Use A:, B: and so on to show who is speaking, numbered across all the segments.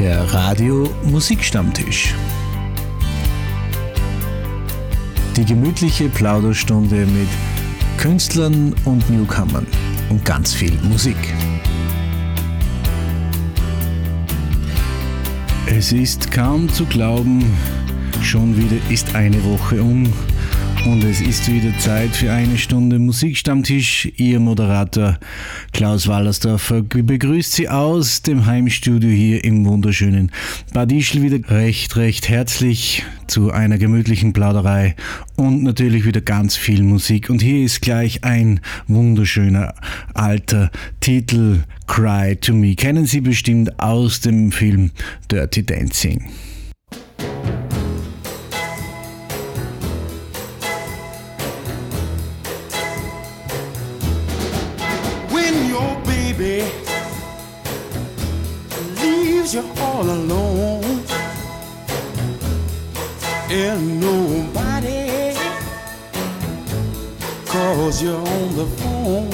A: Der Radio Musikstammtisch. Die gemütliche Plauderstunde mit Künstlern und Newcomern und ganz viel Musik. Es ist kaum zu glauben, schon wieder ist eine Woche um und es ist wieder Zeit für eine Stunde Musikstammtisch. Ihr Moderator Klaus Wallersdorfer begrüßt Sie aus dem Heimstudio hier im wunderschönen Bad Ischl wieder recht, recht herzlich zu einer gemütlichen Plauderei und natürlich wieder ganz viel Musik. Und hier ist gleich ein wunderschöner alter Titel Cry to Me. Kennen Sie bestimmt aus dem Film Dirty Dancing.
B: Calls you on the phone.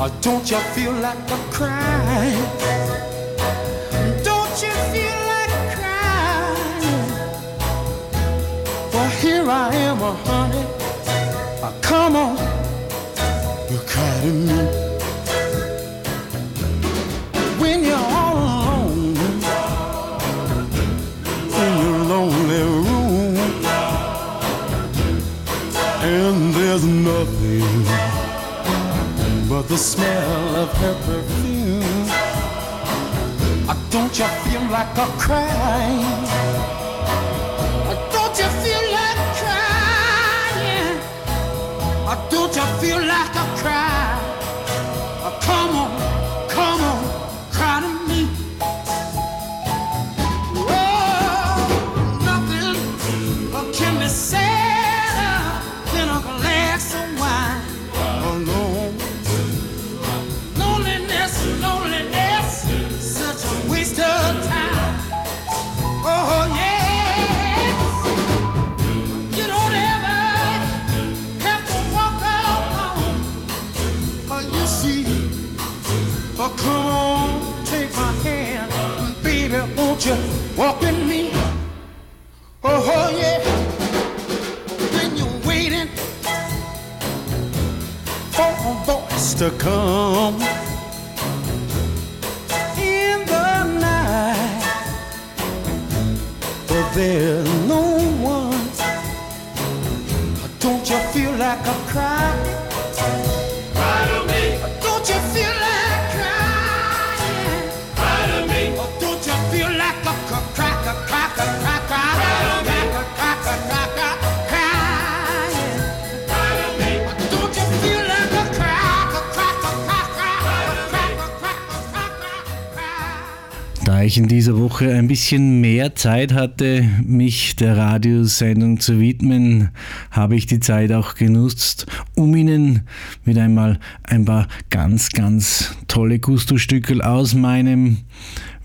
B: Or don't you feel like a crying? Don't you feel like crying? Well, here I am, a honey. come on, you're cutting me. There's nothing but the smell of her perfume. I don't you feel like a crying? Don't you feel like crying? Don't you feel like to come in the night, but there's no one. Don't you feel like a cry?
A: In dieser Woche ein bisschen mehr Zeit hatte, mich der Radiosendung zu widmen, habe ich die Zeit auch genutzt, um Ihnen mit einmal ein paar ganz, ganz tolle Gusto-Stückel aus meinem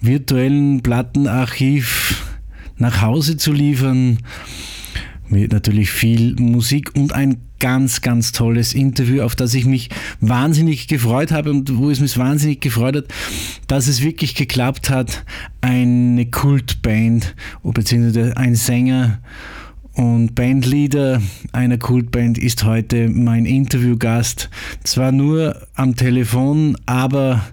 A: virtuellen Plattenarchiv nach Hause zu liefern. Mit natürlich viel Musik und ein ganz, ganz tolles Interview, auf das ich mich wahnsinnig gefreut habe und wo es mich wahnsinnig gefreut hat, dass es wirklich geklappt hat. Eine Kultband, beziehungsweise ein Sänger und Bandleader einer Kultband ist heute mein Interviewgast. Zwar nur am Telefon, aber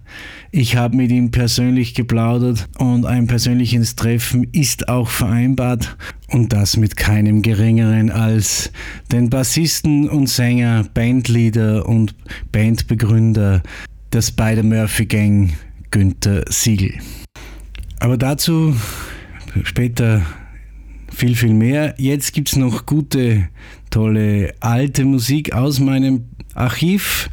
A: ich habe mit ihm persönlich geplaudert und ein persönliches Treffen ist auch vereinbart und das mit keinem geringeren als den Bassisten und Sänger, Bandleader und Bandbegründer der Spider-Murphy Gang, Günther Siegel. Aber dazu später viel, viel mehr. Jetzt gibt es noch gute, tolle alte Musik aus meinem Archiv.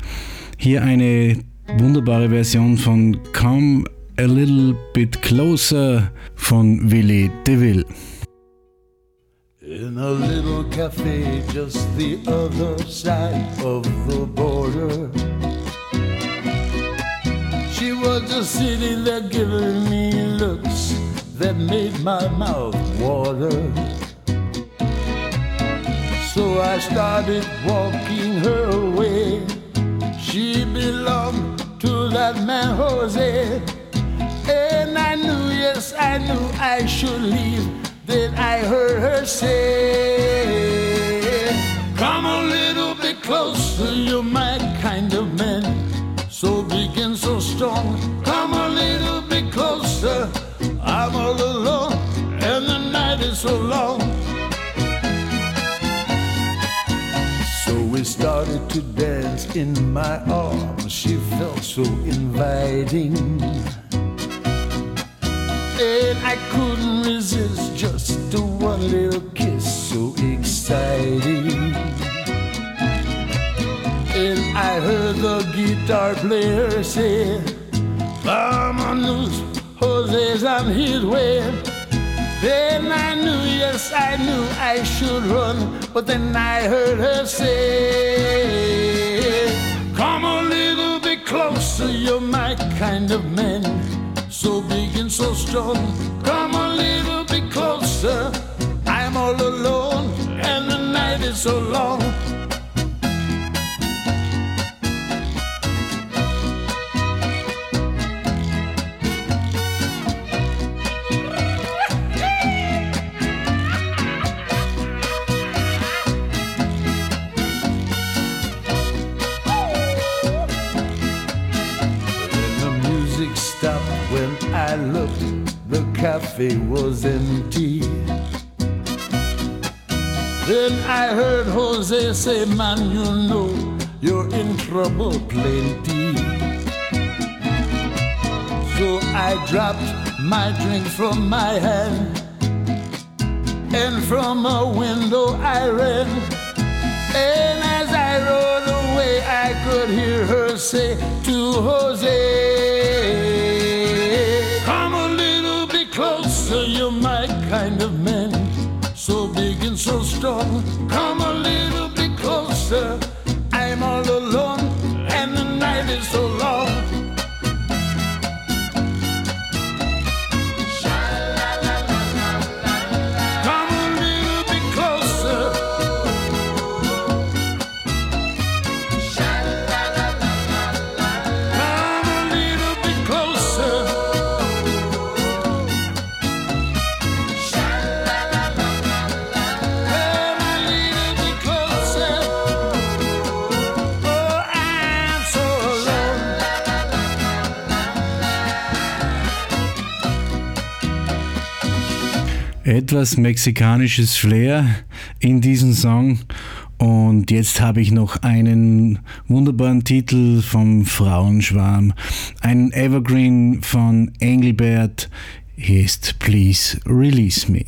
A: Hier eine wunderbare Version von Come a Little Bit Closer von Willie DeVille.
C: In a little cafe just the other side of the border. She was just sitting there giving me looks that made my mouth water. So I started walking her way. She belonged to that man Jose. And I knew, yes, I knew I should leave. Then I heard her say, Come a little bit closer, you're my kind of man. So big and so strong. Come a little bit closer, I'm all alone, and the night is so long. So we started to dance in my arms. She felt so inviting. And I couldn't resist just a one little kiss, so exciting. And I heard the guitar player say, Vámonos, Jose's on his way. Then I knew, yes, I knew I should run, but then I heard her say, Come a little bit closer, you're my kind of man, so big and so strong. Come a little bit closer, I'm all alone, and the night is so long. Cafe was empty. Then I heard Jose say, Man, you know you're in trouble plenty. So I dropped my drink from my hand, and from a window I ran. And as I rode away, I could hear her say to Jose, closer, you're my kind of man. So big and so strong. Come a little bit closer. I'm all alone, and the night is so long.
A: Etwas mexikanisches Flair in diesem Song. Und jetzt habe ich noch einen wunderbaren Titel vom Frauenschwarm. Ein Evergreen von Engelbert. Hier ist Please Release Me.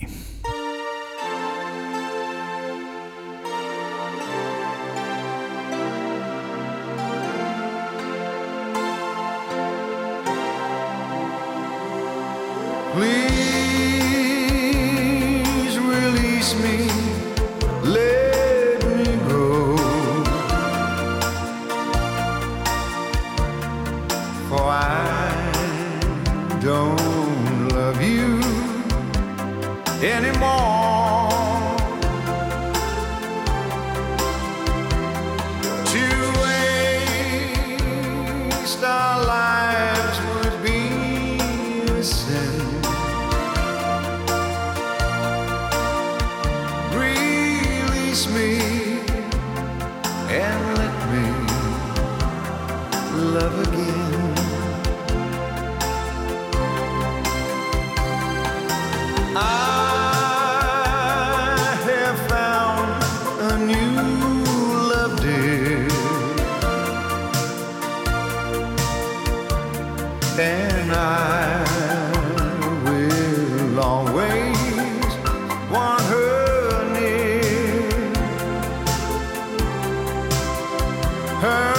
D: Her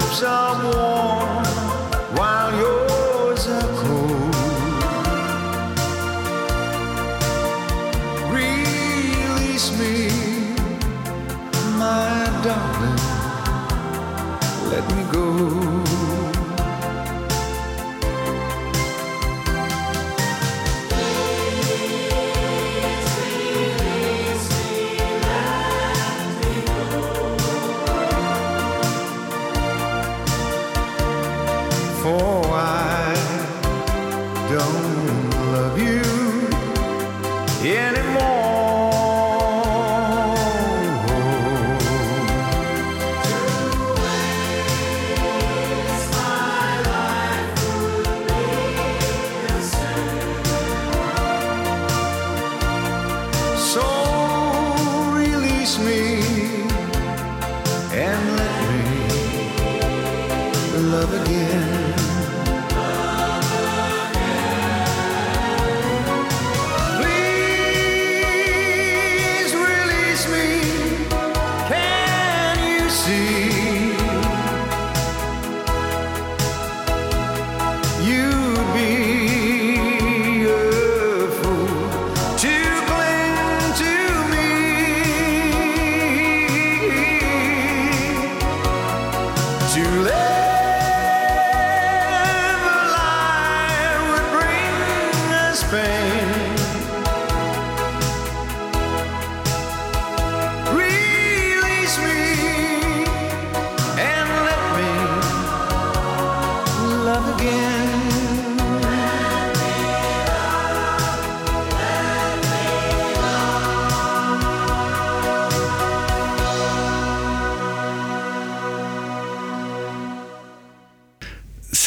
D: lips are warm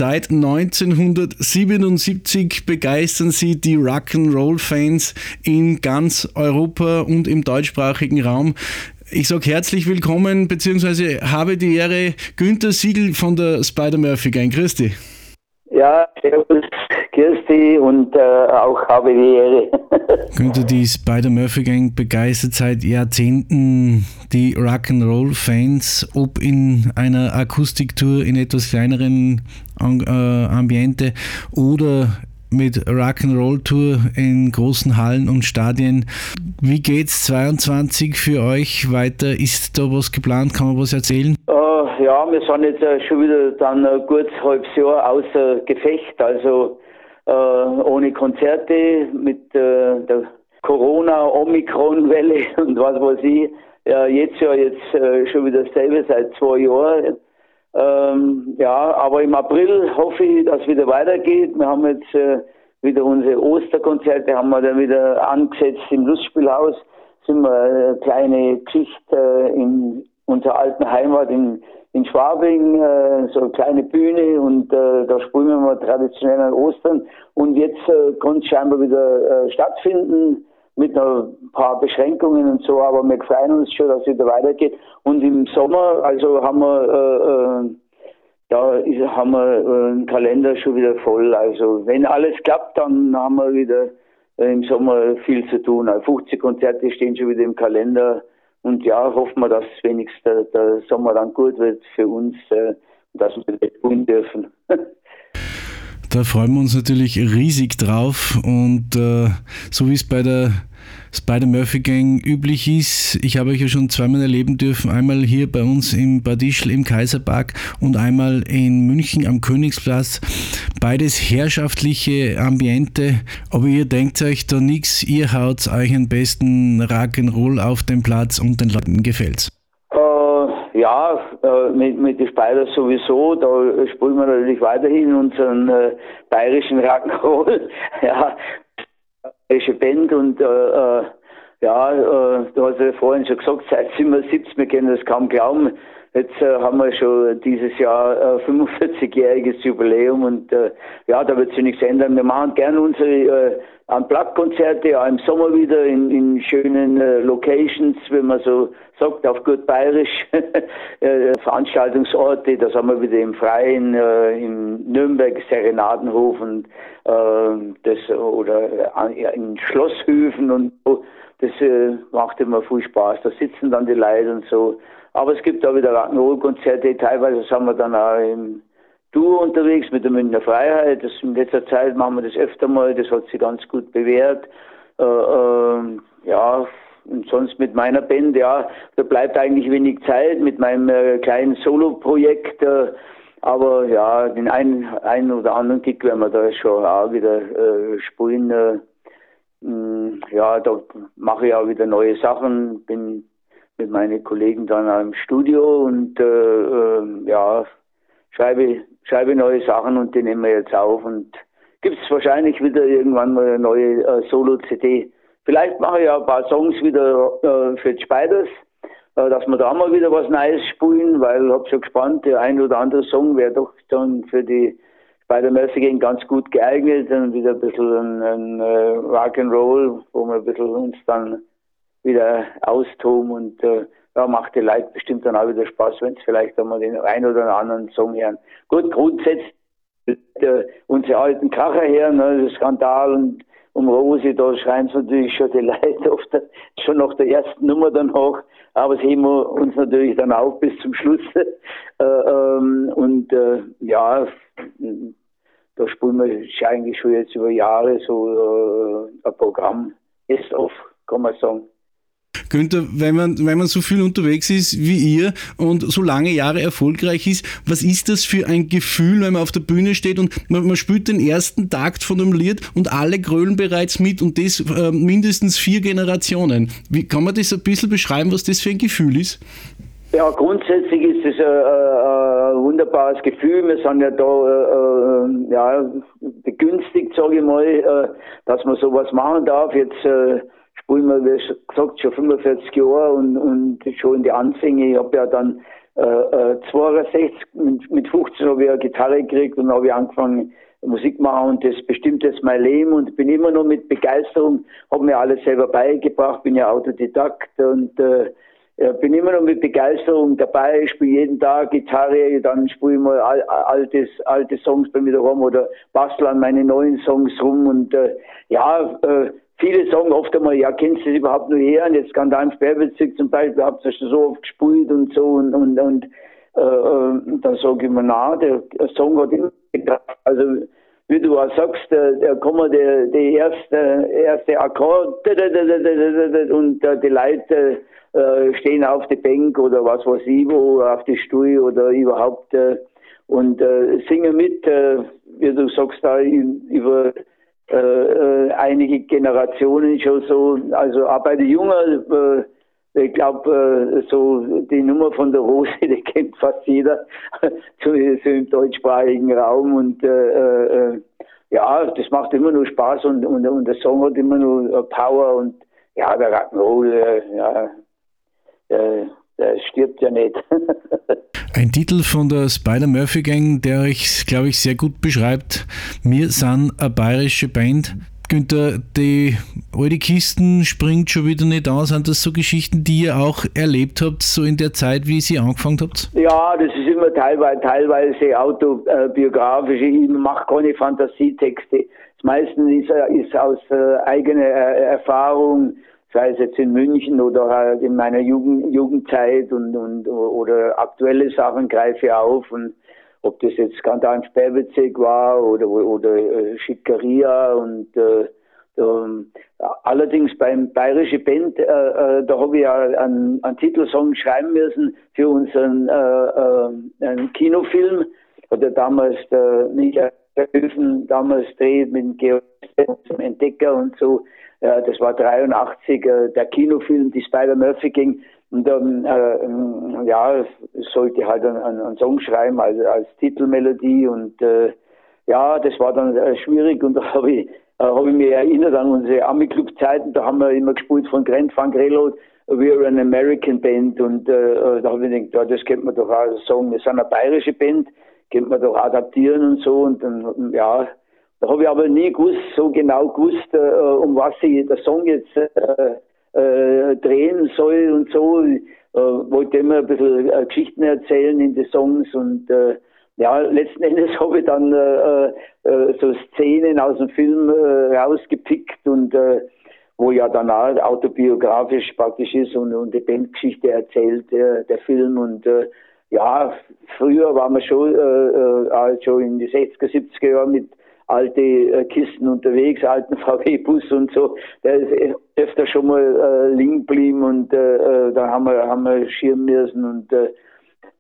A: Seit 1977 begeistern sie die Rock'n'Roll-Fans in ganz Europa und im deutschsprachigen Raum. Ich sage herzlich willkommen, beziehungsweise habe die Ehre, Günther Siegel von der Spider-Murphy. Grüß dich.
E: Ja, servus, Kirsti und äh, auch habe die Ehre.
A: Günther, die Spider-Murphy Gang begeistert seit Jahrzehnten die Rock'n'Roll-Fans, ob in einer Akustiktour in etwas kleineren äh, Ambiente oder mit Rock'n'Roll-Tour in großen Hallen und Stadien. Wie geht's 22 für euch weiter? Ist da was geplant? Kann man was erzählen?
E: Äh, ja, wir sind jetzt äh, schon wieder dann ein gutes halbes Jahr außer Gefecht, also äh, ohne Konzerte mit äh, der Corona-Omikron-Welle und was weiß ich. Ja, jetzt ja jetzt äh, schon wieder dasselbe seit zwei Jahren. Ähm, ja, aber im April hoffe ich, dass es wieder weitergeht. Wir haben jetzt äh, wieder unsere Osterkonzerte, haben wir dann wieder angesetzt im Lustspielhaus. Sind wir eine kleine Geschichte äh, in unserer alten Heimat in, in Schwabing, äh, so eine kleine Bühne und äh, da spielen wir traditionell an Ostern. Und jetzt äh, kann es scheinbar wieder äh, stattfinden mit ein paar Beschränkungen und so, aber wir freuen uns schon, dass es wieder weitergeht. Und im Sommer, also haben wir, äh, äh, da ist, haben wir äh, einen Kalender schon wieder voll. Also wenn alles klappt, dann haben wir wieder äh, im Sommer viel zu tun. Also 50 Konzerte stehen schon wieder im Kalender. Und ja, hoffen wir, dass wenigstens der, der Sommer dann gut wird für uns, äh, dass wir wieder spielen dürfen.
A: Da freuen wir uns natürlich riesig drauf und äh, so wie es bei der Spider-Murphy Gang üblich ist, ich habe euch ja schon zweimal erleben dürfen, einmal hier bei uns im Bad Ischl im Kaiserpark und einmal in München am Königsplatz. Beides herrschaftliche Ambiente, aber ihr denkt euch da nichts, ihr haut euch am besten Rock'n'Roll auf den Platz und den Leuten gefällt's.
E: Ja, äh, mit, mit den Spiders sowieso, da spielen wir natürlich weiterhin unseren äh, bayerischen Rock'n'Roll, ja, bayerische Band und äh, äh, ja, äh, du hast ja vorhin schon gesagt, seit 77, wir können das kaum glauben, jetzt äh, haben wir schon dieses Jahr äh, 45-jähriges Jubiläum und äh, ja, da wird sich nichts ändern. Wir machen gerne unsere äh, Unplugged-Konzerte, ja im Sommer wieder in, in schönen äh, Locations, wenn man so sagt, auf gut bayerisch, äh, Veranstaltungsorte, das haben wir wieder im Freien, äh, in Nürnberg, Serenadenhof und äh, das oder äh, in Schlosshöfen und so. Das äh, macht immer viel Spaß. Da sitzen dann die Leute und so. Aber es gibt auch wieder Rock'n'Roll-Konzerte, teilweise sind wir dann auch im Duo unterwegs mit der Münchner Freiheit. Das in letzter Zeit machen wir das öfter mal, das hat sich ganz gut bewährt. Äh, äh, ja, und sonst mit meiner Band, ja, da bleibt eigentlich wenig Zeit mit meinem äh, kleinen Solo-Projekt. Äh, aber ja, den einen, einen oder anderen Gig werden wir da schon auch wieder äh, spielen. Äh, mh, ja, da mache ich auch wieder neue Sachen, bin mit meinen Kollegen dann im Studio und äh, äh, ja, schreibe, schreibe neue Sachen und die nehmen wir jetzt auf und gibt es wahrscheinlich wieder irgendwann mal eine neue äh, Solo-CD. Vielleicht mache ich ja ein paar Songs wieder äh, für die Spiders, äh, dass wir da mal wieder was Neues spielen, weil ich habe schon gespannt, der ein oder andere Song wäre doch dann für die Spider Murphy ganz gut geeignet und wieder ein bisschen ein, ein uh, Rock'n'Roll, wo wir ein bisschen uns dann wieder austoben und äh, ja, macht die Leute bestimmt dann auch wieder Spaß, wenn es vielleicht einmal den einen oder anderen Song hören. Gut, grundsätzlich äh, unsere alten Kracher her, ne, Skandal und um Rose, da schreien sie natürlich schon die Leute oft schon nach der ersten Nummer dann hoch, aber das heben wir uns natürlich dann auch bis zum Schluss. äh, ähm, und äh, ja, da spielen wir eigentlich schon jetzt über Jahre so äh, ein Programm, ist off, kann man sagen.
A: Günther, wenn man, wenn man so viel unterwegs ist wie ihr und so lange Jahre erfolgreich ist, was ist das für ein Gefühl, wenn man auf der Bühne steht und man, man spielt den ersten Takt von einem Lied und alle grölen bereits mit und das äh, mindestens vier Generationen. Wie kann man das ein bisschen beschreiben, was das für ein Gefühl ist?
E: Ja, grundsätzlich ist es ein, ein, ein wunderbares Gefühl. Wir sind ja da äh, äh ja, begünstigt, sage ich mal, äh, dass man sowas machen darf. Jetzt äh, spielen wir, wie gesagt, schon 45 Jahre und, und schon in die Anfänge. Ich habe ja dann äh, 62, äh, mit, mit 15 habe ich eine Gitarre gekriegt und habe ich angefangen Musik machen und das bestimmt jetzt mein Leben und bin immer noch mit Begeisterung, habe mir alles selber beigebracht, bin ja Autodidakt und äh, bin immer noch mit Begeisterung dabei, spiele jeden Tag Gitarre, dann spiele ich mal al altes, alte Songs bei mir rum oder bastel an meine neuen Songs rum und äh, ja, äh, viele sagen oft einmal, ja, kennst du das überhaupt nur her? Und jetzt kann da im Sperrbezirk zum Beispiel, habt ihr schon so oft gespielt und so und, und, und äh, äh, dann sage ich mir, na, der, Song hat immer also wie du auch sagst, der, der kommen der, der erste, erste Akkord und äh, die Leute äh, stehen auf der Bank oder was weiß ich wo, auf die Stuhl oder überhaupt äh, und äh, singen mit, äh, wie du sagst, da über äh, äh, einige Generationen schon so, also auch bei Jungen, äh, ich glaube, äh, so die Nummer von der Rose, die kennt fast jeder, so, so im deutschsprachigen Raum und äh, äh, ja, das macht immer nur Spaß und, und, und der Song hat immer nur Power und ja, der Rock'n'Roll, ja, äh, der stirbt ja nicht.
A: Ein Titel von der Spider-Murphy Gang, der euch, glaube ich, sehr gut beschreibt. Wir sind eine bayerische Band. Günther, die alte Kisten springt schon wieder nicht aus. Sind das so Geschichten, die ihr auch erlebt habt, so in der Zeit, wie ihr angefangen habt?
E: Ja, das ist immer teilweise, teilweise autobiografisch. Ich mache keine Fantasietexte. Das meiste ist, ist aus äh, eigener Erfahrung sei es jetzt in München oder halt in meiner Jugend, Jugendzeit und, und oder aktuelle Sachen greife auf und ob das jetzt Skandal im Sperrbezirk war oder oder äh, Schickeria und äh, ähm, allerdings beim Bayerische Band, äh, äh, da habe ich ja einen, einen, Titelsong schreiben müssen für unseren äh, äh Kinofilm. Hat ja damals der Michael Höfen damals dreht mit dem Georg zum Entdecker und so äh, das war 83, äh, der Kinofilm, die Spider-Murphy ging. Und ähm, äh, ja, sollte halt einen, einen Song schreiben als, als Titelmelodie. Und äh, ja, das war dann äh, schwierig. Und da habe ich, äh, hab ich mich erinnert an unsere Ami-Club-Zeiten. Da haben wir immer gespielt von Grand Funk Reload. We're an American Band. Und äh, da habe ich gedacht, ja, das könnte man doch auch sagen. Wir sind eine bayerische Band, könnte man doch adaptieren und so. Und dann, ja, da habe ich aber nie gewusst, so genau gewusst, äh, um was sich der Song jetzt äh, äh, drehen soll und so. Ich äh, wollte immer ein bisschen äh, Geschichten erzählen in den Songs und äh, ja, letzten Endes habe ich dann so Szenen aus dem Film rausgepickt und wo ja dann auch autobiografisch praktisch ist und, und die Bandgeschichte erzählt, der Film und ja, früher waren wir schon, äh, schon in die 60er, 70er Jahre mit alte äh, Kisten unterwegs, alten VW-Bus und so. Der ist öfter schon mal äh, liegen geblieben und äh, äh, da haben wir, haben wir schirmen müssen und äh,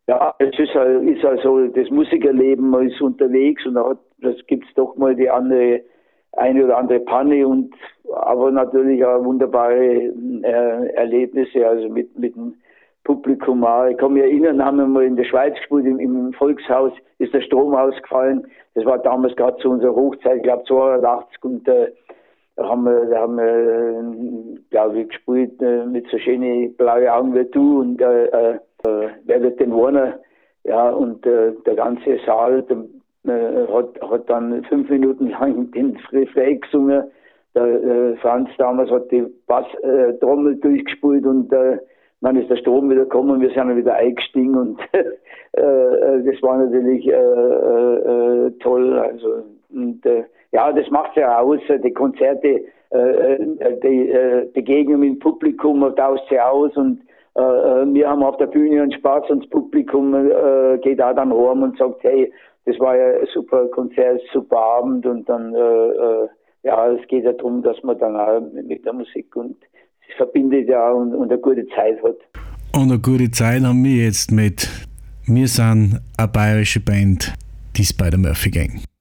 E: ja, es ist, halt, ist also das Musikerleben, man ist unterwegs und da gibt es doch mal die andere, eine oder andere Panne und aber natürlich auch wunderbare äh, Erlebnisse, also mit, mit dem Publikum auch. Ich kann mich erinnern, haben wir mal in der Schweiz gespielt, im, im Volkshaus ist der Strom ausgefallen. Das war damals gerade zu unserer Hochzeit, ich glaube 82 und äh, da haben wir, da haben wir, äh, glaube ich, gespielt äh, mit so schönen blauen Augen wie du und äh, äh, äh wer wird denn wohnen? Ja, und äh, der ganze Saal der, äh, hat, hat dann fünf Minuten lang den Refrain gesungen. Der äh, Franz damals hat die Basstrommel durchgespielt und äh, dann ist der Strom wieder gekommen, wir sind wieder eingestiegen und äh, äh, das war natürlich äh, äh, toll. Also und äh, ja, das macht ja aus, die Konzerte, äh, die Begegnung mit dem Publikum tauscht sie aus und wir haben auf der Bühne einen Spaß und das Publikum geht auch dann heim und sagt, hey, das war ja ein super Konzert, super Abend und dann, ja, es geht ja darum, dass man dann auch mit der Musik und verbindet ja und, und eine gute Zeit hat.
F: Und eine gute Zeit haben wir jetzt mit Wir sind eine bayerische Band, die Spider-Murphy Gang.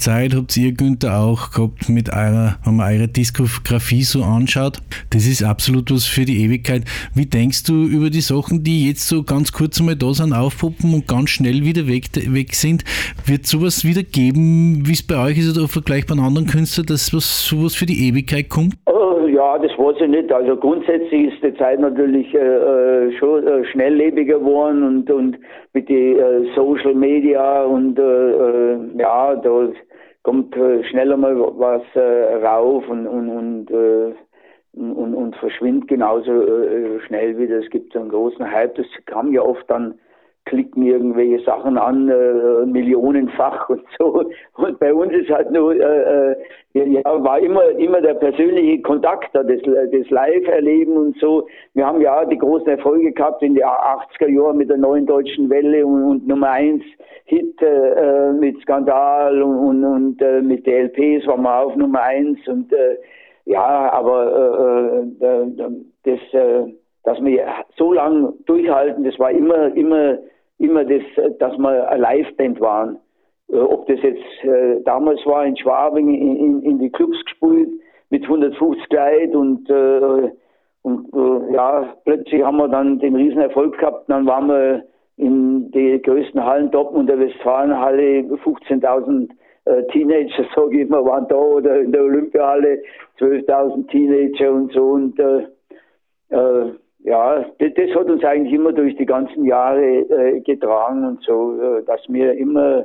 F: Zeit habt ihr, Günther, auch gehabt mit eurer, wenn man eure Diskografie so anschaut. Das ist absolut was für die Ewigkeit. Wie denkst du über die Sachen, die jetzt so ganz kurz einmal da sind, aufpoppen und ganz schnell wieder weg, weg sind? Wird sowas wieder geben, wie es bei euch ist oder vergleichbar an anderen Künstlern, dass was, sowas für die Ewigkeit kommt?
E: Ja, das weiß ich nicht. Also grundsätzlich ist die Zeit natürlich äh, äh schon äh, schnelllebiger geworden und, und mit den äh, Social Media und äh, äh, ja, da kommt schneller mal was rauf und, und, und und, und verschwindet genauso äh, schnell wieder. Es gibt so einen großen Hype, das kam ja oft dann klicken irgendwelche Sachen an, äh, millionenfach und so. Und bei uns ist halt nur, äh, äh ja, war immer, immer der persönliche Kontakt, das, das Live-Erleben und so. Wir haben ja die großen Erfolge gehabt in den 80er Jahren mit der neuen deutschen Welle und, und Nummer 1 Hit äh, mit Skandal und, und, und äh, mit DLPs waren wir auf Nummer 1 und äh, ja, aber äh, äh, das, äh, dass wir so lange durchhalten, das war immer, immer immer das, dass wir eine Liveband waren. Äh, ob das jetzt äh, damals war in Schwabing in, in, in die Clubs gespielt mit 150 Leuten und, äh, und äh, ja, plötzlich haben wir dann den Riesenerfolg gehabt. Dann waren wir in die größten Hallen Dortmund der Westfalenhalle, 15.000 äh, Teenager, sage ich immer, waren da oder in der Olympiahalle 12.000 Teenager und so und äh, äh, ja, das, das, hat uns eigentlich immer durch die ganzen Jahre äh, getragen und so, äh, dass wir immer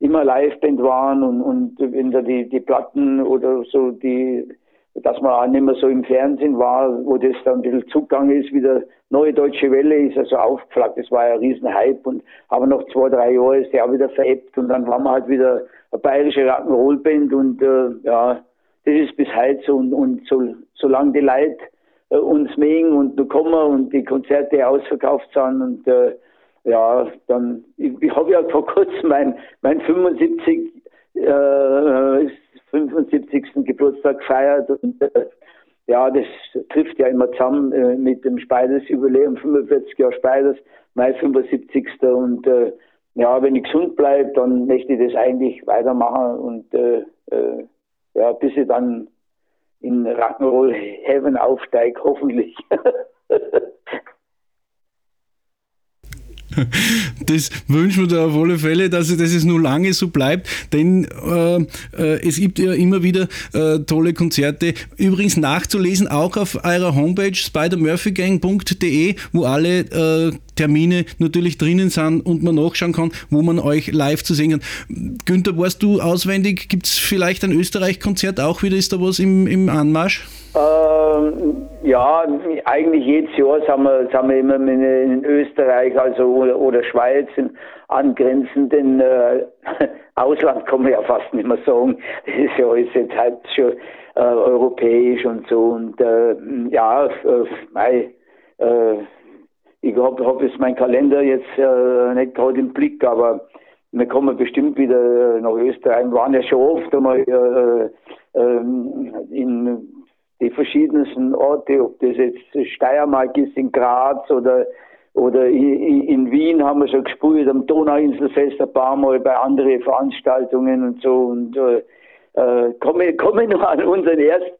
E: immer Liveband waren und, und wenn da die, die Platten oder so die dass man auch nicht mehr so im Fernsehen war, wo das dann ein bisschen Zugang ist, wieder neue deutsche Welle ist also aufgeflaggt. Das war ja ein Riesen-Hype und aber nach zwei, drei Jahren ist der auch wieder veräppt und dann waren wir halt wieder eine bayerische Rock'n'Roll-Band und äh, ja, das ist bis heute so und, und so, solange die Leute äh, uns mögen und kommen und die Konzerte ausverkauft sind und äh, ja, dann, ich, ich habe ja vor kurzem mein, mein 75, äh, 75. Geburtstag gefeiert und äh, ja, das trifft ja immer zusammen äh, mit dem Speiders-Jubiläum, 45 Jahre Speiders, mein 75. Und äh, ja, wenn ich gesund bleibe, dann möchte ich das eigentlich weitermachen und äh, äh, ja, bis ich dann in Rock'n'Roll Heaven aufsteige, hoffentlich.
A: Das wünschen wir da auf alle Fälle, dass, es nur lange so bleibt, denn äh, äh, es gibt ja immer wieder äh, tolle Konzerte. Übrigens nachzulesen auch auf eurer Homepage spidermurphygang.de, wo alle äh, Termine natürlich drinnen sind und man nachschauen kann, wo man euch live zu sehen kann. Günther, warst du auswendig? Gibt es vielleicht ein Österreich-Konzert auch wieder? Ist da was im, im Anmarsch?
E: Ähm, ja, eigentlich jedes Jahr sind wir, sind wir immer in Österreich also oder, Schweiz im angrenzenden äh, Ausland, kann man ja fast nicht mehr sagen. Das ist ja alles jetzt halt schon äh, europäisch und so. Und äh, ja, äh, äh, ich habe hab jetzt meinen Kalender jetzt äh, nicht gerade im Blick, aber wir kommen bestimmt wieder nach Österreich. Wir waren ja schon oft einmal äh, äh, in die verschiedensten Orte, ob das jetzt Steiermark ist, in Graz oder oder in, in Wien haben wir schon gespielt, am Donauinselfest ein paar Mal bei anderen Veranstaltungen und so. Und äh, äh komme, komme noch an unseren ersten,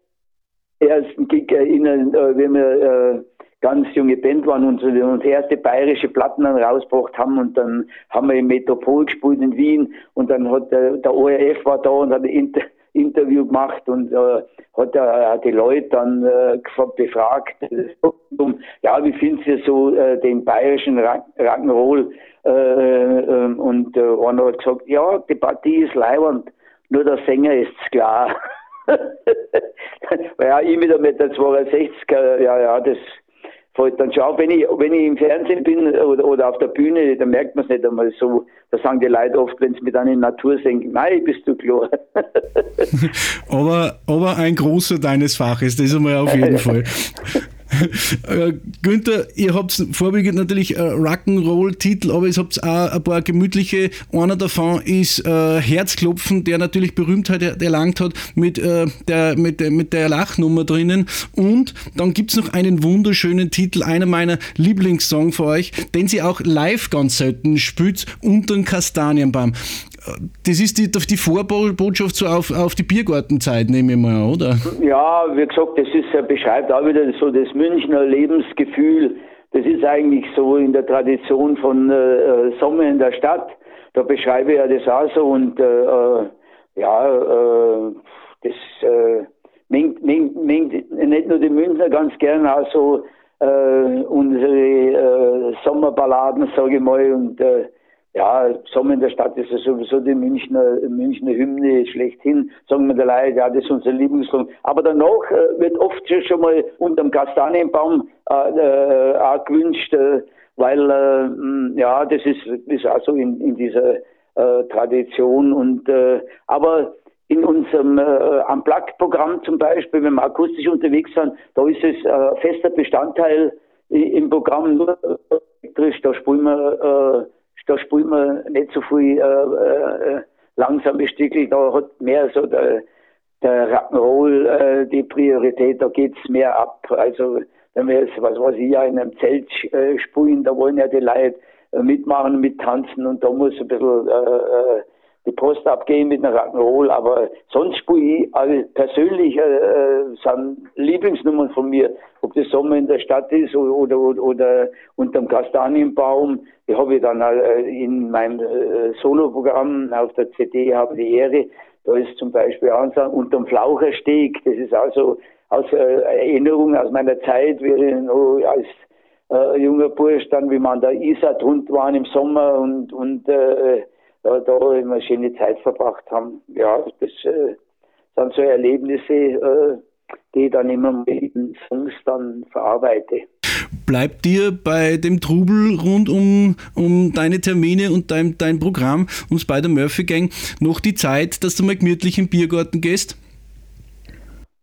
E: ersten Gig erinnern, äh, wenn wir äh, ganz junge Band waren und unsere erste bayerische Platten dann rausgebracht haben und dann haben wir im Metropol gespielt in Wien und dann hat der, der ORF war da und hat ein Inter Interview gemacht und äh, hat, äh, die Leute dann äh, befragt, ja, wie finden Sie so äh, den bayerischen Rock'n'Roll? Äh, äh, und äh, einer hat gesagt, ja, die Partie ist leibend, nur der Sänger ist klar. ja, ich mit der 1,62 ja, ja, das dann schon auf. Wenn ich, wenn ich im Fernsehen bin oder, oder auf der Bühne, dann merkt man es nicht einmal so. Da sagen die Leute oft, wenn sie mich dann in Natur sehen, nein, bist du klar.
A: aber, aber ein großer deines Faches, das ist einmal auf jeden Fall. Äh, Günther, ihr habt vorwiegend natürlich äh, Rock'n'Roll-Titel, aber ihr habt auch ein paar gemütliche. Einer davon ist äh, Herzklopfen, der natürlich Berühmtheit erlangt hat mit, äh, der, mit, mit der Lachnummer drinnen. Und dann gibt es noch einen wunderschönen Titel, einer meiner Lieblingssongs für euch, den sie auch live ganz selten spielt, unter dem Kastanienbaum das ist die, die Vorbotschaft so auf, auf die Biergartenzeit, nehme ich mal, oder?
E: Ja, wie gesagt, das ist, beschreibt auch wieder so das Münchner Lebensgefühl. Das ist eigentlich so in der Tradition von äh, Sommer in der Stadt. Da beschreibe ich ja das auch so und äh, äh ja, äh, das äh, mengt, nicht nur die Münchner ganz gern, auch so äh, unsere äh, Sommerballaden, sage ich mal, und äh, ja, Sommer in der Stadt ist ja sowieso die Münchner, Münchner Hymne schlechthin, sagen wir der Leute, ja, das ist unser Lieblingssong. Aber danach äh, wird oft schon mal unterm Kastanienbaum äh, äh, auch gewünscht, äh, weil äh, ja, das ist, ist also in, in dieser äh, Tradition und äh, aber in unserem äh, Unplugged-Programm zum Beispiel, wenn wir akustisch unterwegs sind, da ist es äh, fester Bestandteil im Programm nur elektrisch, da spielen wir, äh, da spielen wir nicht so viel äh, äh, langsame Stücke, da hat mehr so der, der Rock'n'Roll äh, die Priorität, da geht's mehr ab. Also wenn wir jetzt, was weiß ich, in einem Zelt äh, spielen, da wollen ja die Leute äh, mitmachen, mittanzen und da muss ein bisschen äh, äh, die Post abgehen mit einer Rock'n'Roll, aber sonst spiele ich also persönlich äh, sind Lieblingsnummern von mir, ob das Sommer in der Stadt ist oder, oder, oder unterm Kastanienbaum. Die habe ich dann äh, in meinem äh, Soloprogramm auf der CD, habe die Ehre, da ist zum Beispiel Ansatz unterm Flauchersteg, das ist also aus äh, Erinnerung aus meiner Zeit, wie ich noch als äh, junger Bursch dann, wie man da Isar drunter waren im Sommer und, und äh, da, da immer schöne Zeit verbracht haben. Ja, das äh, sind so Erlebnisse, äh, die ich dann immer mit den Songs dann verarbeite.
A: Bleibt dir bei dem Trubel rund um, um deine Termine und dein, dein Programm um Spider Murphy Gang noch die Zeit, dass du mal gemütlich im Biergarten gehst?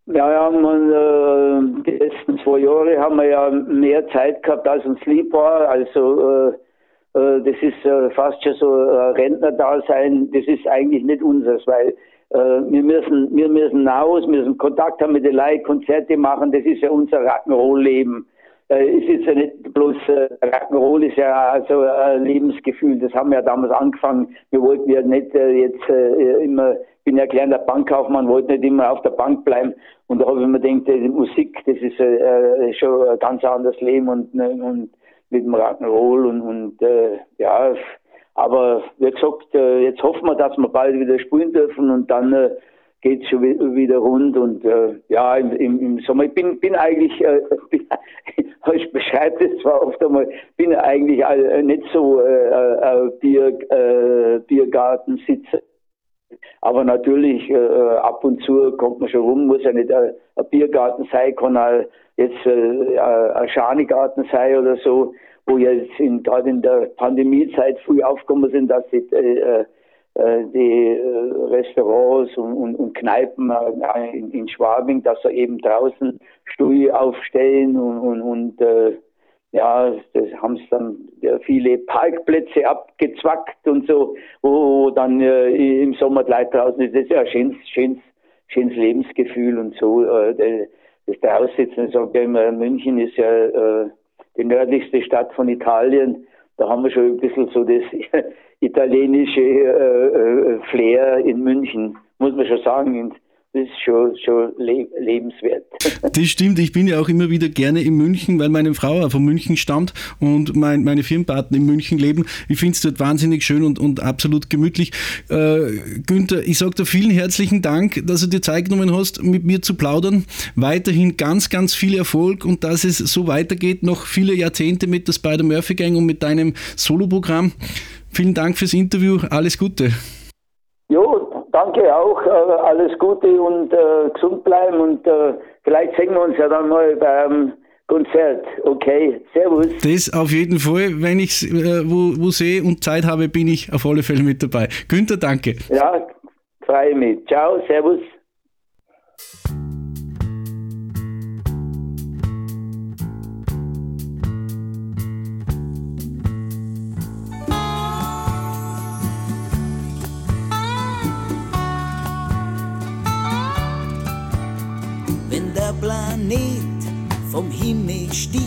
E: Ja, ja, man, äh, die letzten zwei Jahre haben wir ja mehr Zeit gehabt, als uns lieb war. Also äh, äh, das ist äh, fast schon so äh, Rentnerdasein, das ist eigentlich nicht unseres, weil wir müssen, wir müssen raus, wir müssen Kontakt haben mit den Leuten, Konzerte machen, das ist ja unser Rock'n'Roll-Leben. Ist jetzt ja nicht bloß, Rock'n'Roll ist ja also ein Lebensgefühl, das haben wir ja damals angefangen. Wir wollten ja nicht jetzt immer, ich bin ja kleiner Bankkaufmann, wollte nicht immer auf der Bank bleiben. Und da habe ich mir gedacht, die Musik, das ist schon ein ganz anderes Leben und, und mit dem Rock'n'Roll und, und äh, ja, aber wie gesagt, äh, jetzt hoffen wir, dass wir bald wieder spielen dürfen und dann äh, geht schon wieder rund und äh, ja, im, im, Sommer, ich bin, bin eigentlich, äh, bin, ich beschreibe das zwar oft einmal, bin eigentlich äh, nicht so äh, äh, Bier, äh, Biergartensitzer, aber natürlich äh, ab und zu kommt man schon rum, muss ja nicht äh, ein Biergarten sein, kann auch jetzt äh, ein Schanigarten sein oder so, wo jetzt gerade in der Pandemiezeit früh aufgekommen sind, dass die, äh, äh, die äh, Restaurants und, und, und Kneipen äh, in, in, Schwabing, dass sie eben draußen Stuhl aufstellen und, und, und äh, ja, das haben sie dann viele Parkplätze abgezwackt und so, wo dann äh, im Sommer Leute draußen ist. Das ist ja ein schönes, schönes, schönes Lebensgefühl und so. Äh, das Draussitzen, ich immer, München ist ja äh, die nördlichste Stadt von Italien. Da haben wir schon ein bisschen so das italienische äh, äh, Flair in München, muss man schon sagen. Das ist schon, schon lebenswert.
A: Das stimmt. Ich bin ja auch immer wieder gerne in München, weil meine Frau auch von München stammt und mein, meine Firmenpartner in München leben. Ich finde es dort wahnsinnig schön und, und absolut gemütlich. Äh, Günther, ich sage dir vielen herzlichen Dank, dass du dir Zeit genommen hast, mit mir zu plaudern. Weiterhin ganz, ganz viel Erfolg und dass es so weitergeht, noch viele Jahrzehnte mit der Spider-Murphy Gang und mit deinem Soloprogramm. Vielen Dank fürs Interview. Alles Gute.
E: Jo, danke auch. Äh, alles Gute und äh, gesund bleiben und äh, vielleicht sehen wir uns ja dann mal beim Konzert. Okay, Servus.
A: Das auf jeden Fall. Wenn ich es äh, wo, wo sehe und Zeit habe, bin ich auf alle Fälle mit dabei. Günther, danke.
E: Ja, freue mich. Ciao, Servus.
G: Planet vom Himmel sticht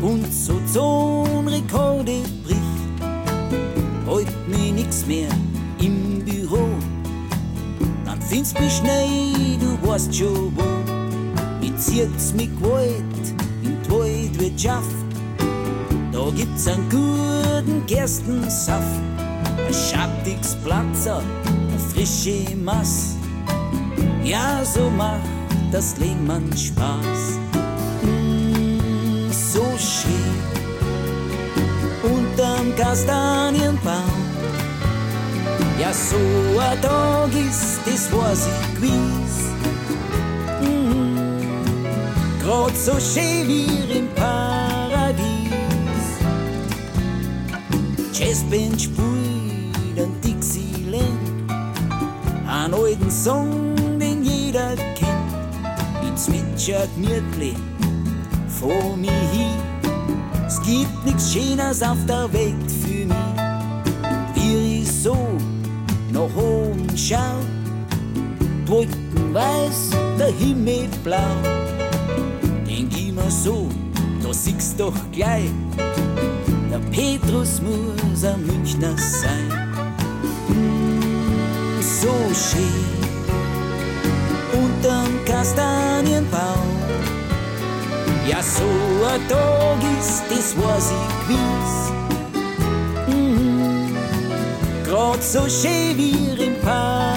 G: und so Zonrekorde bricht, heut mir nix mehr im Büro. Dann findest mich schnell, du weißt schon wo. Ich zieh's mit Gewalt in die Waldwirtschaft. Da gibt's einen guten Gerstensaft, ein schattiges Platzer, eine frische Mass. Ja, so macht das Leben Spaß. Mm, so schön unterm Kastanienbaum. Ja, so ein Tag ist, das was ich gewiss. Mm, Grad so schön wie im Paradies. Jazzband spielt ein Dixieland, einen alten Song. Ich zwitscher gemütlich vor mir hin. Es gibt nichts Schönes auf der Welt für mich. Wie ich so nach oben schau, Wolken weiß, der Himmel blau. Denk immer so, da siehst doch gleich, der Petrus muss ein Münchner sein. Mm, so schön unterm Kastanienbaum. Ja, so ein Tag ist, das weiß ich gewiss. Mhm. Grad so schön wie im Paradies.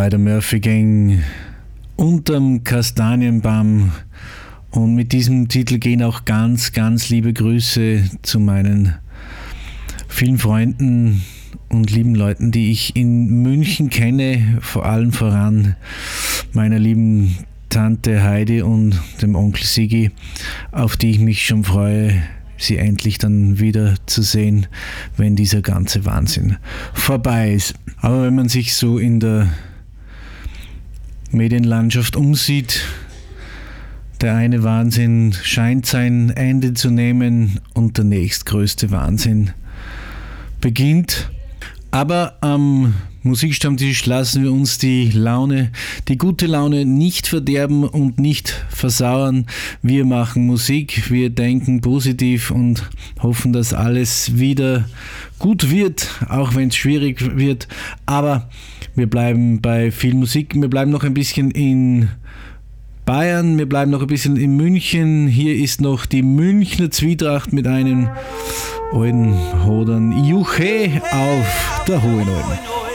G: Die
A: Spider-Murphy Gang unterm Kastanienbaum. Und mit diesem Titel gehen auch ganz, ganz liebe Grüße zu meinen vielen Freunden und lieben Leuten, die ich in München kenne, vor allem voran meiner lieben Tante Heidi und dem Onkel Sigi, auf die ich mich schon freue, sie endlich dann wieder zu sehen, wenn dieser ganze Wahnsinn vorbei ist. Aber wenn man sich so in der Medienlandschaft umsieht, der eine Wahnsinn scheint sein Ende zu nehmen und der nächstgrößte Wahnsinn beginnt. Aber am Musikstammtisch lassen wir uns die Laune, die gute Laune nicht verderben und nicht versauern. Wir machen Musik, wir denken positiv und hoffen, dass alles wieder gut wird, auch wenn es schwierig wird. Aber wir bleiben bei viel Musik. Wir bleiben noch ein bisschen in Bayern, wir bleiben noch ein bisschen in München. Hier ist noch die Münchner Zwietracht mit einem alten Hodern Juche auf der Hohen Alpen.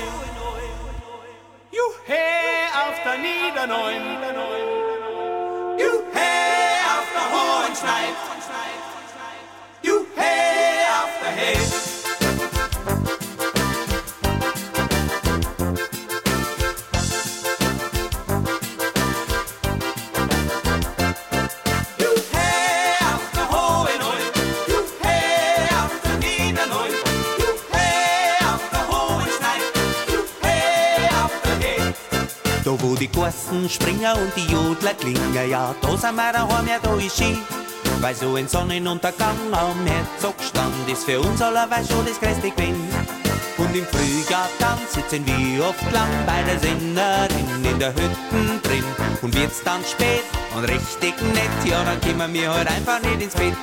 H: Wo die Gossen springen und die Jodler klingen, ja, da sind wir daheim, ja, da ist schön. Weil so ein Sonnenuntergang am Herzogstand ist für uns allerweil schon das größte Gewinn. Und im Frühjahr dann sitzen wir oft lang bei der Sennerin in der Hütten drin. Und wird's dann spät und richtig nett, ja, dann kommen wir halt einfach nicht ins Bett.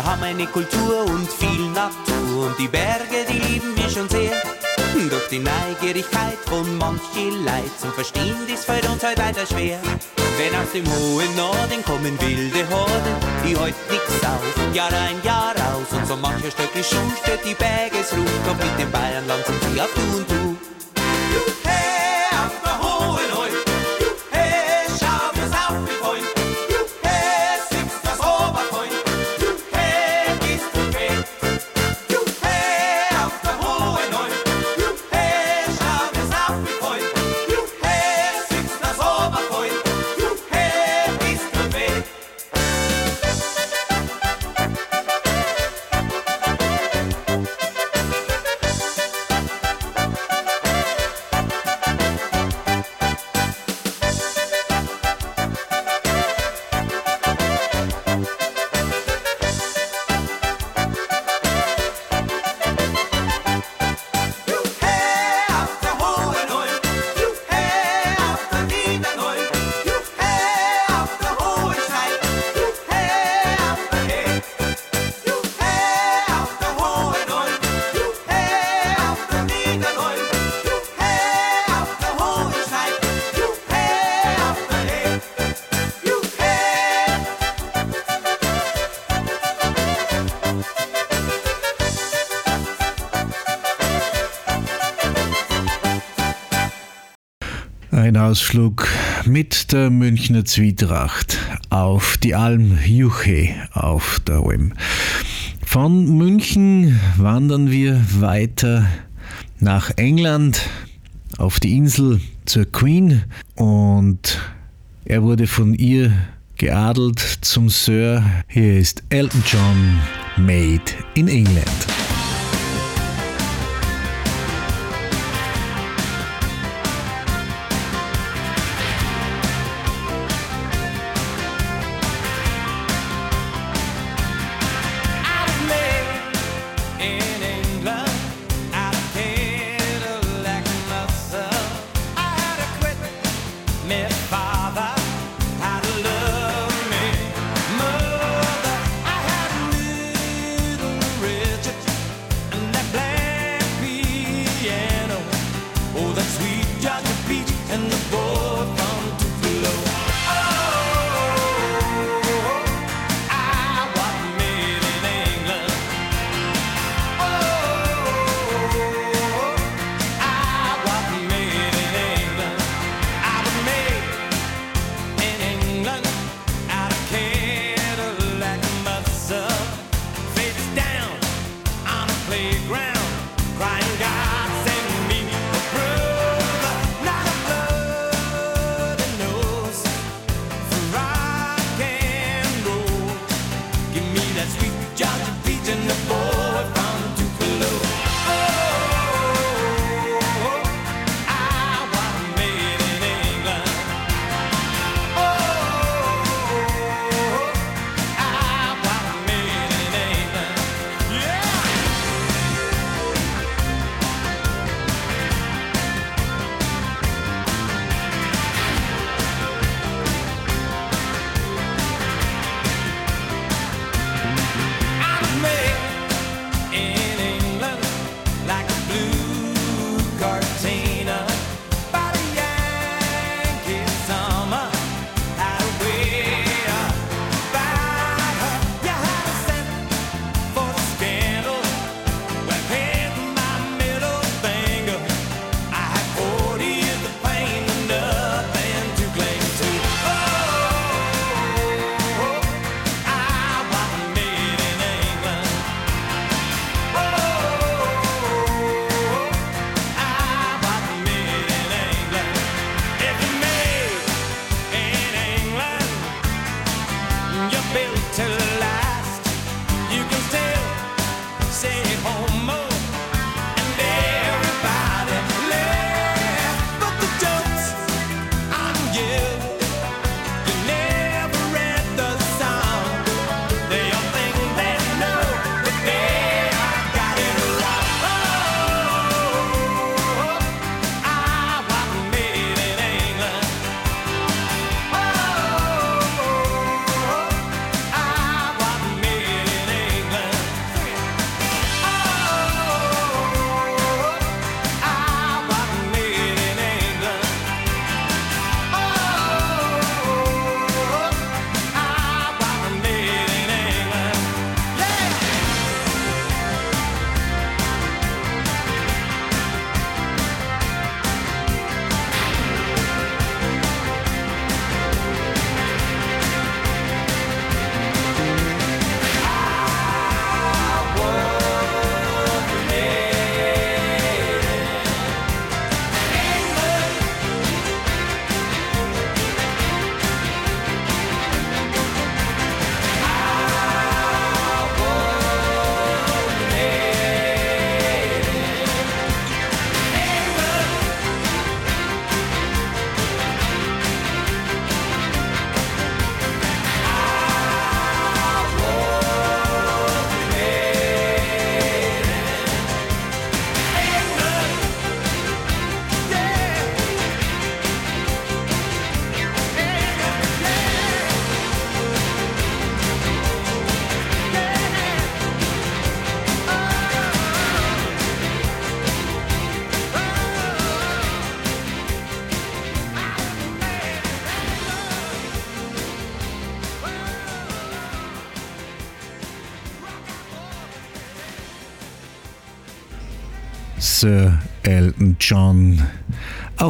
H: Wir haben eine Kultur und viel Natur und die Berge, die lieben wir schon sehr. Doch die Neugierigkeit von manchen Leid zum Verstehen, dies fällt uns heute leider schwer. Wenn aus dem hohen Norden kommen wilde Horden, die heut nix auf, Jahr ein, Jahr aus. Und so mancher Stöcke Schuh steht die Bergesruhe, doch mit dem Bayernland sind sie auf Du und Du.
I: Hey,
A: Ein Ausflug mit der Münchner Zwietracht auf die Alm Juche auf der Alm. Von München wandern wir weiter nach England auf die Insel zur Queen und er wurde von ihr geadelt zum Sir. Hier ist Elton John, Made in England.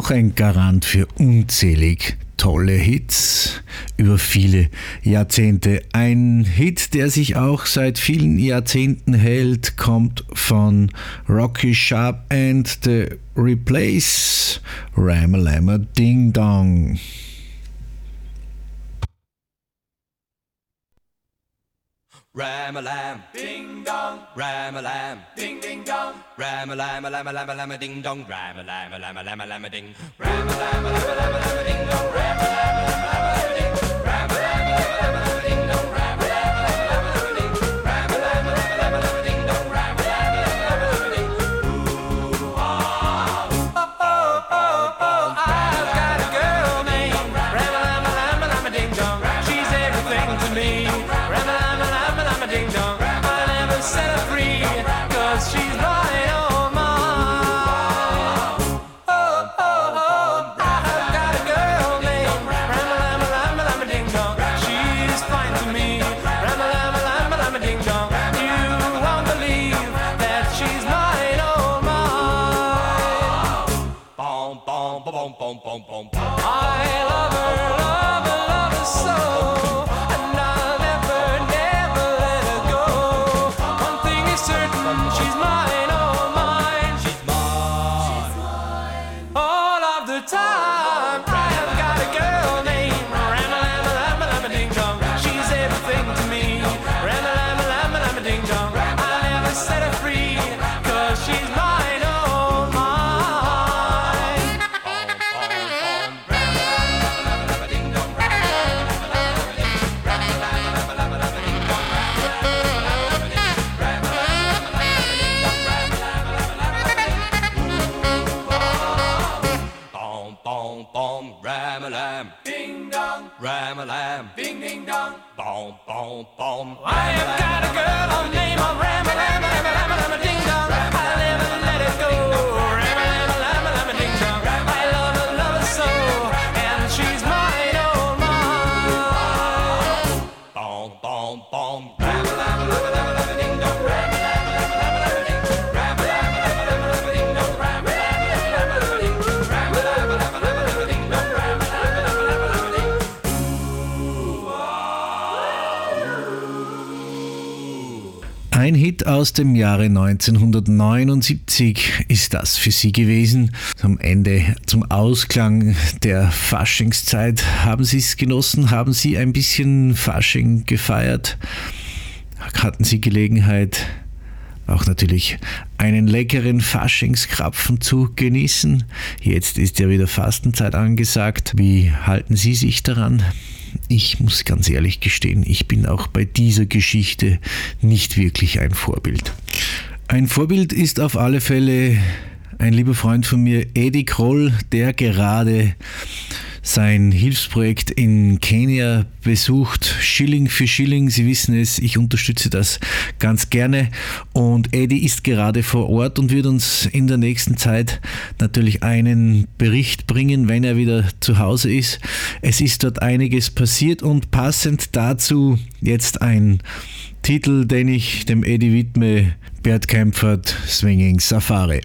A: Auch ein Garant für unzählig tolle Hits über viele Jahrzehnte. Ein Hit, der sich auch seit vielen Jahrzehnten hält, kommt von Rocky Sharp and the Replace Ramalama Ding Dong.
I: Ram a lam, ding dong, ram a lam, ding ding dong, ram a lam a lam a lam a lam a ding dong, ram a lam a lam a lam a lam a ding, ram a lam a lam a lam a lam a ding dong, ram a lam a lam a lam
A: aus dem Jahre 1979 ist das für Sie gewesen. Am Ende, zum Ausklang der Faschingszeit, haben Sie es genossen? Haben Sie ein bisschen Fasching gefeiert? Hatten Sie Gelegenheit, auch natürlich einen leckeren Faschingskrapfen zu genießen? Jetzt ist ja wieder Fastenzeit angesagt. Wie halten Sie sich daran? Ich muss ganz ehrlich gestehen, ich bin auch bei dieser Geschichte nicht wirklich ein Vorbild. Ein Vorbild ist auf alle Fälle ein lieber Freund von mir, Eddie Kroll, der gerade sein Hilfsprojekt in Kenia besucht, Schilling für Schilling. Sie wissen es, ich unterstütze das ganz gerne. Und Eddie ist gerade vor Ort und wird uns in der nächsten Zeit natürlich einen Bericht bringen, wenn er wieder zu Hause ist. Es ist dort einiges passiert und passend dazu jetzt ein Titel, den ich dem Eddie widme, Bert Kempfert, Swinging Safari.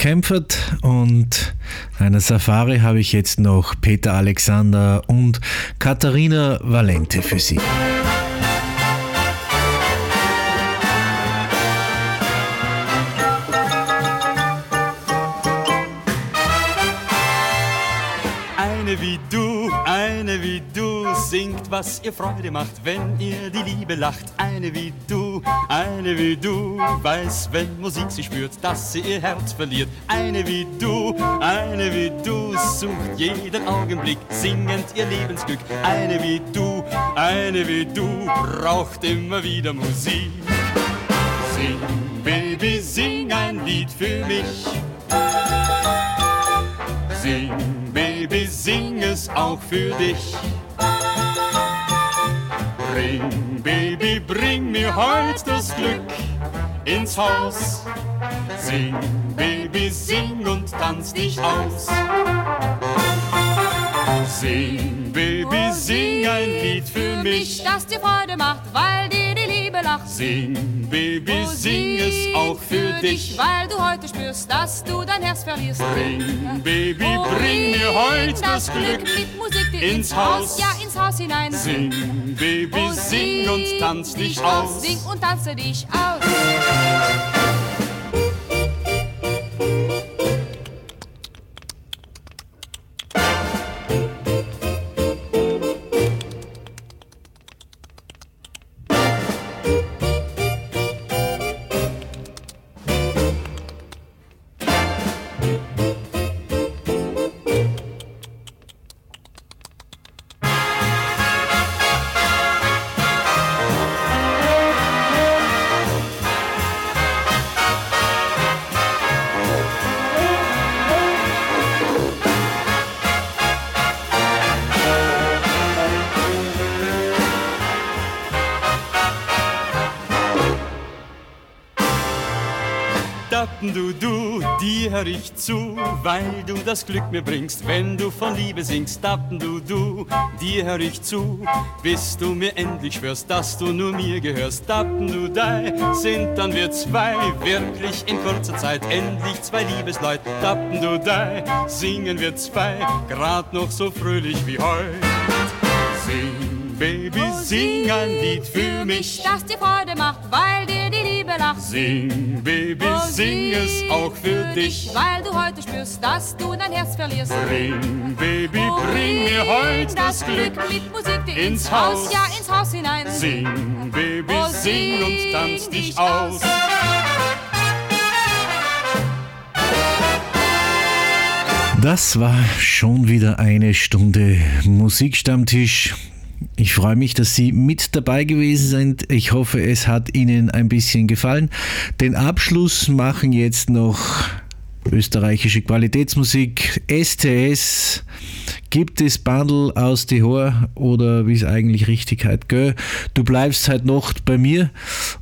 A: Kempfert und einer Safari habe ich jetzt noch Peter Alexander und Katharina Valente für Sie.
J: Eine wie du, eine wie du, singt, was ihr Freude macht, wenn ihr die Liebe lacht. Eine wie du, weiß, wenn Musik sie spürt, dass sie ihr Herz verliert. Eine wie du, eine wie du, sucht jeden Augenblick singend ihr Lebensglück. Eine wie du, eine wie du, braucht immer wieder Musik. Sing, Baby, sing ein Lied für mich. Sing, Baby, sing es auch für dich. Bring, Baby, bring mir heut das Glück ins Haus. Sing, Baby, sing und tanz dich aus. Sing, Baby, sing ein Lied für mich.
K: das dir Freude macht, weil dir die Liebe lacht.
J: Sing, Baby, sing es auch für dich.
K: weil du heute spürst, dass du dein Herz verlierst.
J: Bring, Baby, bring mir heut das Glück
K: mit Musik dir
J: ins Haus.
K: ja ins Haus hinein.
J: Sing, Baby,
K: Oh,
J: sing und tanz dich aus.
K: Sing und tanze dich aus.
J: Hör ich zu, weil du das Glück mir bringst, wenn du von Liebe singst. Dappen du, du, dir hör ich zu, bis du mir endlich schwörst, dass du nur mir gehörst. Dappen du, dei, sind dann wir zwei, wirklich in kurzer Zeit, endlich zwei Liebesleut. Dappen du, dei, singen wir zwei, grad noch so fröhlich wie heut. Sing, Baby, sing ein Lied für mich.
K: das dir Freude macht, weil lacht.
J: Sing, Baby,
K: Oh,
J: sing es auch für dich.
K: weil du heute spürst, dass du dein Herz verlierst.
J: Bring, Baby, bring mir heut das Glück
K: mit Musik dir
J: ins Haus.
K: ja ins Haus hinein.
J: Sing, Baby,
K: Oh,
J: sing und tanz dich aus.
A: Das war schon wieder eine Stunde Musikstammtisch. Ich freue mich, dass Sie mit dabei gewesen sind. Ich hoffe, es hat Ihnen ein bisschen gefallen. Den Abschluss machen jetzt noch österreichische Qualitätsmusik, STS, gibt es Bundle aus die Hor oder wie es eigentlich richtig heißt, gell? Du bleibst halt noch bei mir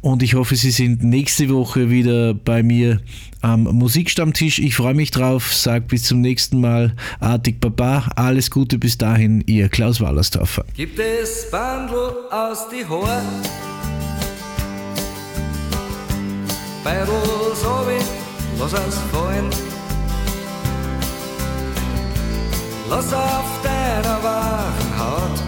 A: und ich hoffe, Sie sind nächste Woche wieder bei mir am Musikstammtisch. Ich freue mich drauf, sag bis zum nächsten Mal. Artig Baba, alles Gute bis dahin, Ihr Klaus Wallersdorfer.
L: Gibt es Bandel aus die Haar? Beidel so wie, lass Lass auf deiner wachen Haut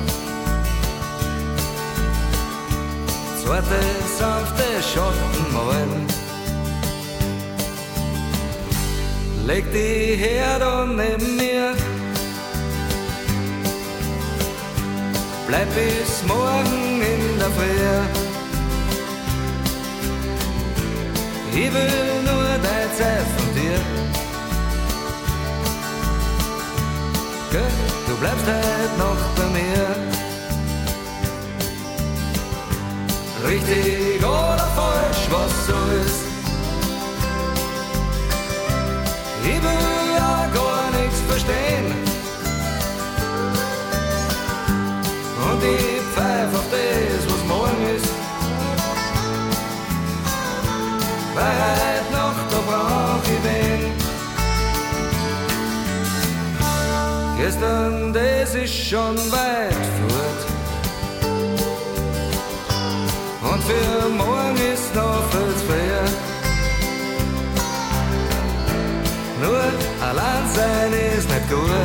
L: Zweite sanfte Schatten malen. Leg die her neben mir Bleib bis morgen in der Früh. Ich will nur dein Zeit von dir. Gell, du bleibst halt noch bei mir. Richtig oder falsch, was so ist. Ich will ja gar nichts verstehen. Und ich pfeif auf das, was morgen ist. Weil heute Gestern, das ist schon weit fort. Und für morgen ist noch viel früher. Nur allein sein ist nicht gut.